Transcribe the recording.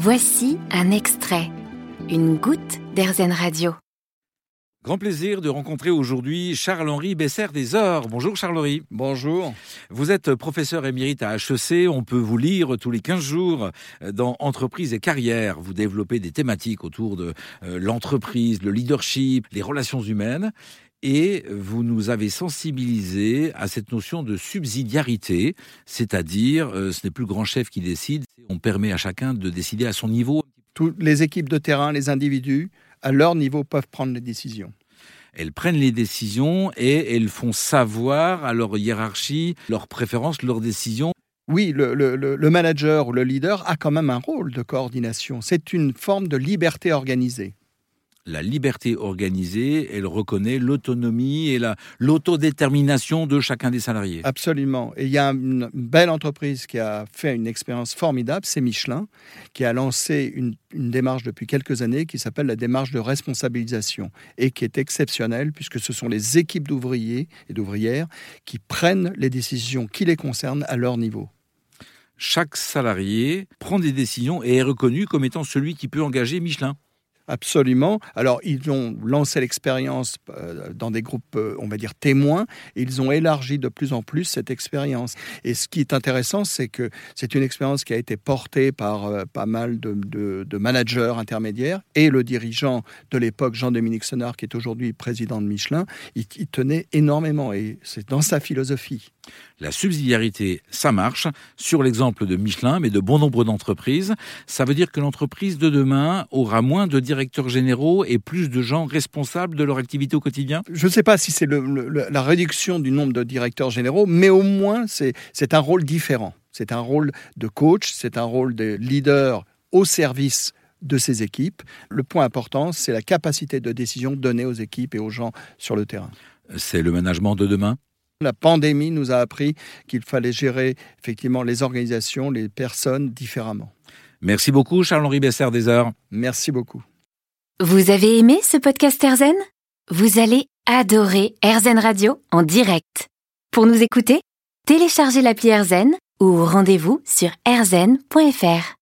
Voici un extrait, une goutte d'Airzen Radio. Grand plaisir de rencontrer aujourd'hui Charles-Henri Besser des Ors. Bonjour Charles-Henri. Bonjour. Vous êtes professeur émérite à HEC. On peut vous lire tous les 15 jours dans Entreprise et carrière. Vous développez des thématiques autour de euh, l'entreprise, le leadership, les relations humaines. Et vous nous avez sensibilisés à cette notion de subsidiarité, c'est-à-dire euh, ce n'est plus le grand chef qui décide, on permet à chacun de décider à son niveau. Toutes les équipes de terrain, les individus, à leur niveau, peuvent prendre les décisions elles prennent les décisions et elles font savoir à leur hiérarchie leurs préférences, leurs décisions. Oui, le, le, manager ou le leader a quand même un rôle de coordination. C'est une forme de liberté organisée la liberté organisée, elle reconnaît l'autonomie et l'autodétermination de chacun des salariés. Absolument. Et il y a une belle entreprise qui a fait une expérience formidable, c'est Michelin, qui a lancé une, une démarche depuis quelques années qui s'appelle la démarche de responsabilisation et qui est exceptionnelle puisque ce sont les équipes d'ouvriers et d'ouvrières qui prennent les décisions qui les concernent à leur niveau chaque salarié prend des décisions et est reconnu comme étant celui qui peut engager Michelin. Absolument. Alors, ils ont lancé l'expérience euh, dans des groupes, euh, on va dire, témoins, et ils ont élargi de plus en plus cette expérience. Et ce qui est intéressant, c'est que c'est une expérience qui a été portée par euh, pas mal de, managers intermédiaires, et le dirigeant de l'époque, Jean-Dominique Senard, qui est aujourd'hui président de Michelin, il tenait énormément, et c'est dans sa philosophie. La subsidiarité, ça marche, sur l'exemple de Michelin, mais de bon nombre d'entreprises. Ça veut dire que l'entreprise de demain aura moins de directeurs généraux et plus de gens responsables de leur activité au quotidien? Je ne sais pas si c'est la réduction du nombre de directeurs généraux, mais au moins c'est un rôle différent. C'est un rôle de coach, c'est un rôle de leader au service de ces équipes. Le point important, c'est la capacité de décision donnée aux équipes et aux gens sur le terrain. C'est le management de demain? La pandémie nous a appris qu'il fallait gérer effectivement les organisations, les personnes différemment. Merci beaucoup Charles-Henri Besser des Heures. Merci beaucoup. Vous avez aimé ce podcast Erzen? Vous allez adorer Erzen Radio en direct. Pour nous écouter, téléchargez l'appli Erzen ou rendez-vous sur erzen.fr.